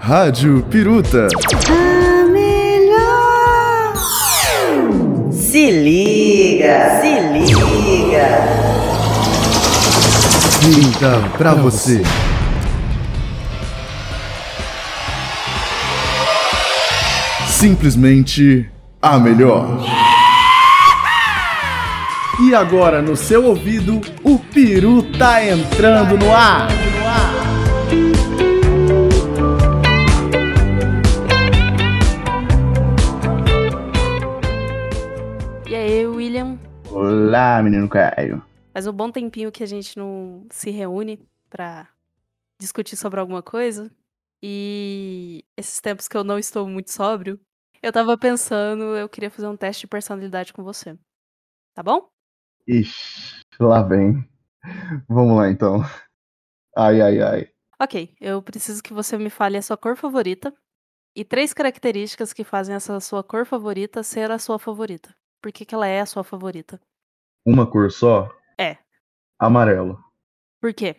Rádio Piruta. A melhor. Se liga, se liga. Então, pra você. Simplesmente a melhor. E agora no seu ouvido, o Peru tá entrando no ar. E aí, William? Olá, menino Caio. Faz um bom tempinho que a gente não se reúne pra discutir sobre alguma coisa. E esses tempos que eu não estou muito sóbrio, eu tava pensando, eu queria fazer um teste de personalidade com você. Tá bom? Ixi, lá vem. Vamos lá então. Ai, ai, ai. Ok, eu preciso que você me fale a sua cor favorita e três características que fazem essa sua cor favorita ser a sua favorita. Por que, que ela é a sua favorita? Uma cor só? É. Amarelo. Por quê?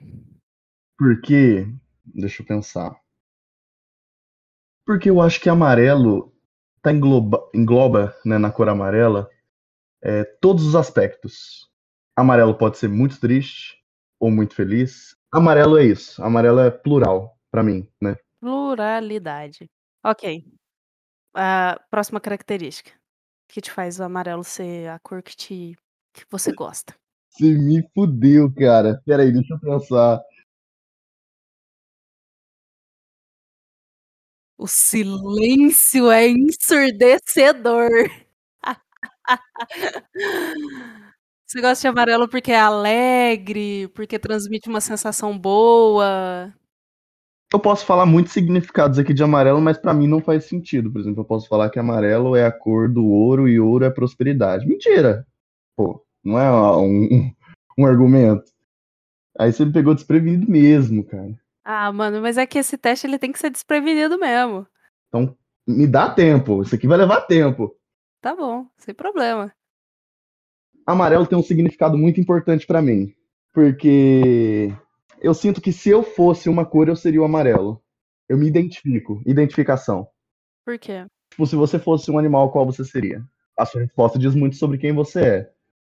Porque. Deixa eu pensar. Porque eu acho que amarelo tá engloba, engloba né, na cor amarela é, todos os aspectos. Amarelo pode ser muito triste ou muito feliz. Amarelo é isso. Amarelo é plural pra mim, né? Pluralidade. Ok. A próxima característica. Que te faz o amarelo ser a cor que te que você gosta. Você me fudeu, cara. Peraí, deixa eu pensar. O silêncio é ensurdecedor. Você gosta de amarelo porque é alegre, porque transmite uma sensação boa. Eu posso falar muitos significados aqui de amarelo, mas pra mim não faz sentido. Por exemplo, eu posso falar que amarelo é a cor do ouro e ouro é prosperidade. Mentira! Pô, não é um, um argumento. Aí você me pegou desprevenido mesmo, cara. Ah, mano, mas é que esse teste ele tem que ser desprevenido mesmo. Então, me dá tempo. Isso aqui vai levar tempo. Tá bom, sem problema. Amarelo tem um significado muito importante pra mim. Porque eu sinto que se eu fosse uma cor, eu seria o amarelo. Eu me identifico. Identificação. Por quê? Tipo, se você fosse um animal, qual você seria? A sua resposta diz muito sobre quem você é.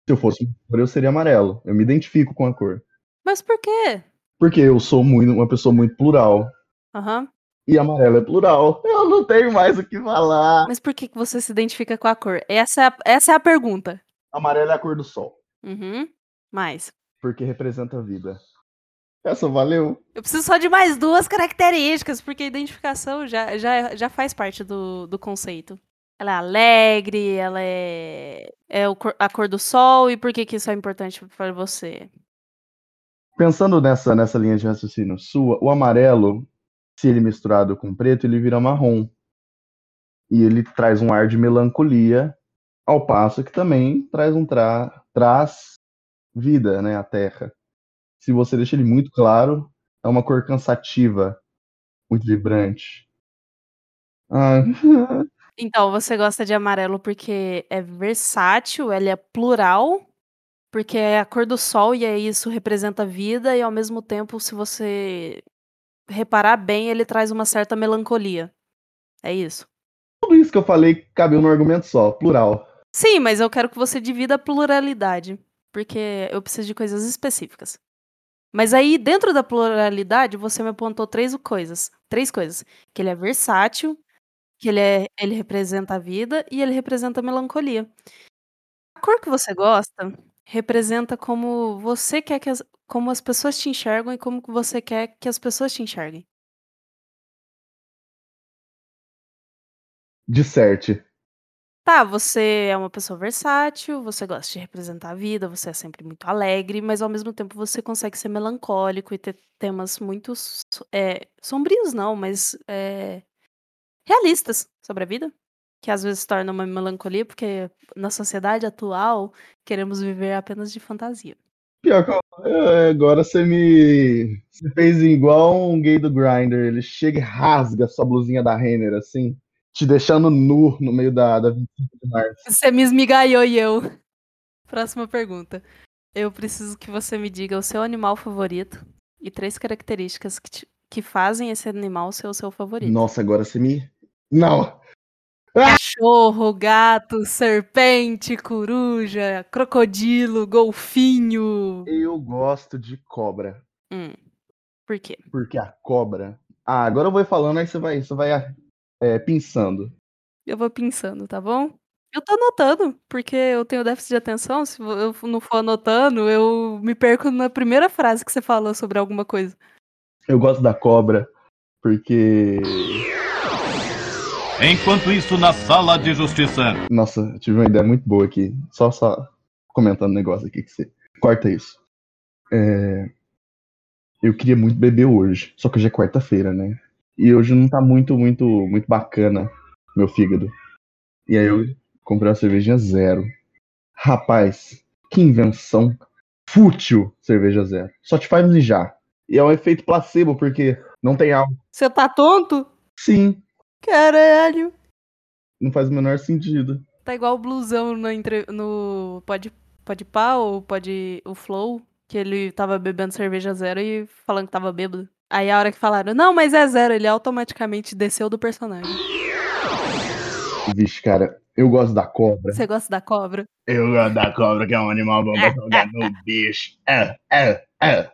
Se eu fosse uma cor, eu seria amarelo. Eu me identifico com a cor. Mas por quê? Porque eu sou muito, uma pessoa muito plural. Aham. E amarelo é plural. Eu não tenho mais o que falar. Mas por que você se identifica com a cor? Essa é a, essa é a pergunta. Amarelo é a cor do sol. Uhum. Mais. Porque representa a vida. Essa valeu? Eu preciso só de mais duas características, porque a identificação já, já, já faz parte do, do conceito. Ela é alegre, ela é, é o a cor do sol, e por que, que isso é importante para você? Pensando nessa, nessa linha de raciocínio sua, o amarelo, se ele misturado com preto, ele vira marrom. E ele traz um ar de melancolia, ao passo que também traz um tra traz vida, né, à terra. Se você deixa ele muito claro, é uma cor cansativa, muito vibrante. Ah, Então, você gosta de amarelo porque é versátil, ele é plural, porque é a cor do sol e aí isso representa vida, e ao mesmo tempo, se você reparar bem, ele traz uma certa melancolia. É isso? tudo isso que eu falei cabeu num argumento só, plural. Sim, mas eu quero que você divida a pluralidade, porque eu preciso de coisas específicas. Mas aí, dentro da pluralidade, você me apontou três coisas. Três coisas. Que ele é versátil, que ele, é, ele representa a vida e ele representa a melancolia. A cor que você gosta representa como você quer que as, como as pessoas te enxergam e como você quer que as pessoas te enxerguem. Disserte. Tá, você é uma pessoa versátil, você gosta de representar a vida, você é sempre muito alegre, mas ao mesmo tempo você consegue ser melancólico e ter temas muito é, sombrios, não, mas é, realistas sobre a vida, que às vezes torna uma melancolia, porque na sociedade atual queremos viver apenas de fantasia. Pior que eu- agora você me. Você fez igual um gay do Grindr. Ele chega e rasga sua blusinha da Renner, assim, te deixando nu no meio da, da 25 de março. Você me esmigalhou e eu. Próxima pergunta. Eu preciso que você me diga o seu animal favorito e três características que, te- que fazem esse animal ser o seu favorito. Nossa, agora você me. Não! Cachorro, gato, serpente, coruja, crocodilo, golfinho. Eu gosto de cobra. Hum, por quê? Porque a cobra. Ah, agora eu vou falando, aí você vai, você vai é, pensando. Eu vou pensando, tá bom? Eu tô anotando, porque eu tenho déficit de atenção. Se eu não for anotando, eu me perco na primeira frase que você falou sobre alguma coisa. Eu gosto da cobra porque. Enquanto isso, na sala de justiça. Nossa, eu tive uma ideia muito boa aqui. Só, só comentando um negócio aqui que você. Corta isso. É, Eu queria muito beber hoje. Só que hoje é quarta-feira, né? E hoje não tá muito, muito, muito bacana meu fígado. E aí eu comprei uma cervejinha zero. Rapaz, que invenção fútil cerveja zero. Só te faz mijar. E é um efeito placebo, porque não tem álcool. Você tá tonto? Sim, Caralho. não faz o menor sentido. Tá igual o blusão na entre... no pode pode pá ou pode o flow, que ele tava bebendo cerveja zero e falando que tava bêbado. Aí a hora que falaram, não, mas é zero, ele automaticamente desceu do personagem. Vixe, cara, eu gosto da cobra. Você gosta da cobra? Eu gosto da cobra, que é um animal bom pra jogar no bicho. É, é, é.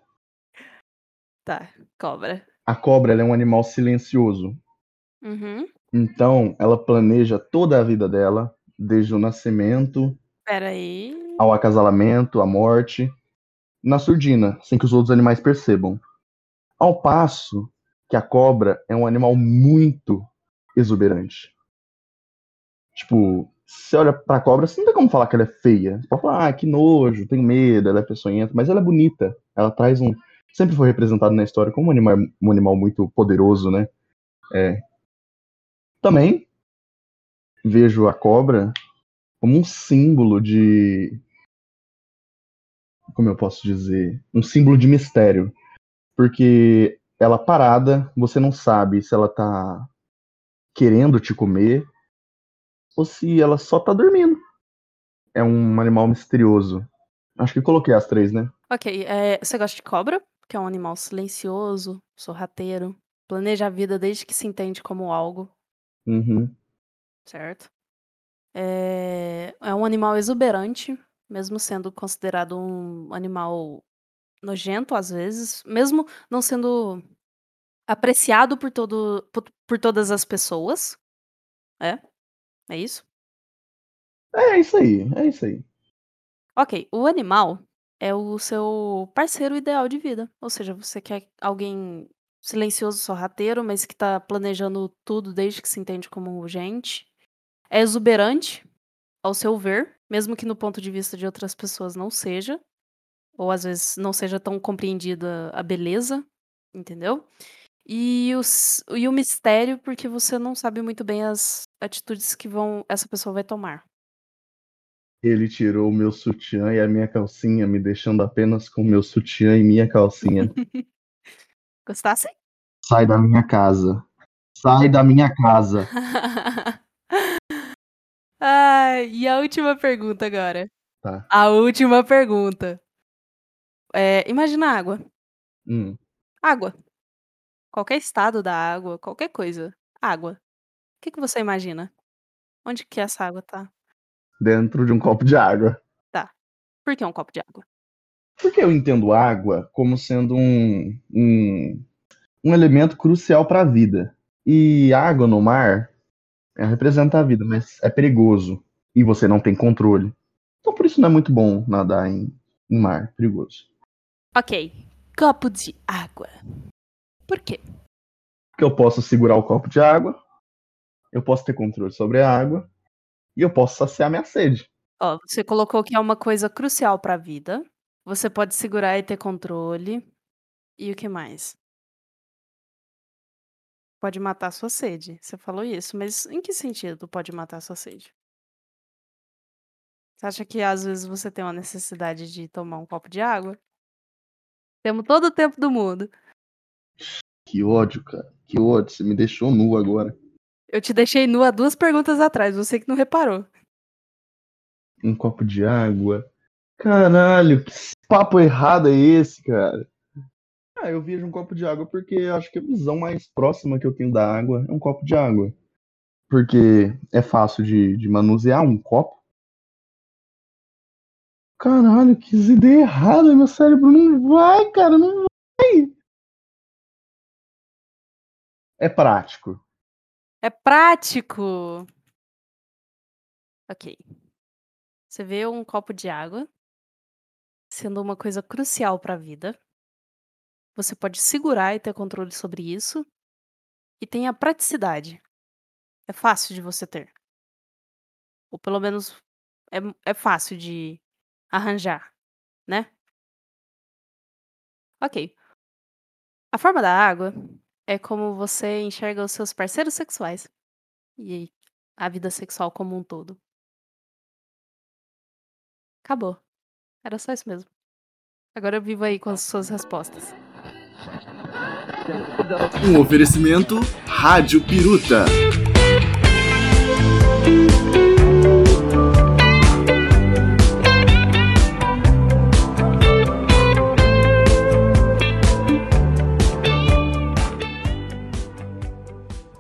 Tá, cobra. A cobra ela é um animal silencioso. Uhum. Então, ela planeja toda a vida dela, desde o nascimento Pera aí. ao acasalamento, à morte, na surdina, sem que os outros animais percebam. Ao passo que a cobra é um animal muito exuberante. Tipo, você olha pra cobra, você não tem como falar que ela é feia. Você pode falar, ah, que nojo, tenho medo, ela é peçonhenta, mas ela é bonita. Ela traz um. Sempre foi representado na história como um animal, um animal muito poderoso, né? É. Também vejo a cobra como um símbolo de. Como eu posso dizer? Um símbolo de mistério. Porque ela parada, você não sabe se ela tá querendo te comer ou se ela só tá dormindo. É um animal misterioso. Acho que coloquei as três, né? Ok, é, você gosta de cobra? Que é um animal silencioso, sorrateiro, planeja a vida desde que se entende como algo, Uhum. certo? É, é um animal exuberante, mesmo sendo considerado um animal nojento às vezes, mesmo não sendo apreciado por, todo, por, por todas as pessoas. É? É isso? É isso aí, é isso aí. Ok, o animal é o seu parceiro ideal de vida. Ou seja, você quer alguém silencioso, sorrateiro, mas que tá planejando tudo desde que se entende como gente. É exuberante, ao seu ver, mesmo que no ponto de vista de outras pessoas não seja. Ou às vezes não seja tão compreendida a beleza, entendeu? E, os, e o mistério, porque você não sabe muito bem as atitudes que vão essa pessoa vai tomar. Ele tirou o meu sutiã e a minha calcinha, me deixando apenas com meu sutiã e minha calcinha. Gostasse? Sai da minha casa. Sai da minha casa. Ai, e a última pergunta agora. Tá. A última pergunta. É, imagina água. Hum. Água. Qualquer estado da água, qualquer coisa. Água. O que, que você imagina? Onde que essa água tá? Dentro de um copo de água. Por que um copo de água? Porque eu entendo água como sendo um, um, um elemento crucial para a vida. E água no mar é, representa a vida, mas é perigoso. E você não tem controle. Então por isso não é muito bom nadar em, em mar. Perigoso. Ok. Copo de água. Por quê? Porque eu posso segurar o copo de água, eu posso ter controle sobre a água, e eu posso saciar minha sede. Ó, você colocou que é uma coisa crucial pra vida. Você pode segurar e ter controle. E o que mais? Pode matar sua sede. Você falou isso, mas em que sentido pode matar sua sede? Você acha que às vezes você tem uma necessidade de tomar um copo de água? Temos todo o tempo do mundo. Que ódio, cara. Que ódio. Você me deixou nu agora. Eu te deixei nua duas perguntas atrás, você que não reparou. Um copo de água. Caralho, que papo errado é esse, cara? Ah, eu vejo um copo de água porque acho que a visão mais próxima que eu tenho da água é um copo de água. Porque é fácil de, de manusear um copo. Caralho, que ideia errada, meu cérebro não vai, cara, não vai. É prático. É prático. Ok. Você vê um copo de água sendo uma coisa crucial para a vida. Você pode segurar e ter controle sobre isso. E tem a praticidade. É fácil de você ter. Ou pelo menos é, é fácil de arranjar, né? Ok. A forma da água é como você enxerga os seus parceiros sexuais e a vida sexual como um todo. Acabou. Era só isso mesmo. Agora eu vivo aí com as suas respostas. Um oferecimento Rádio Piruta.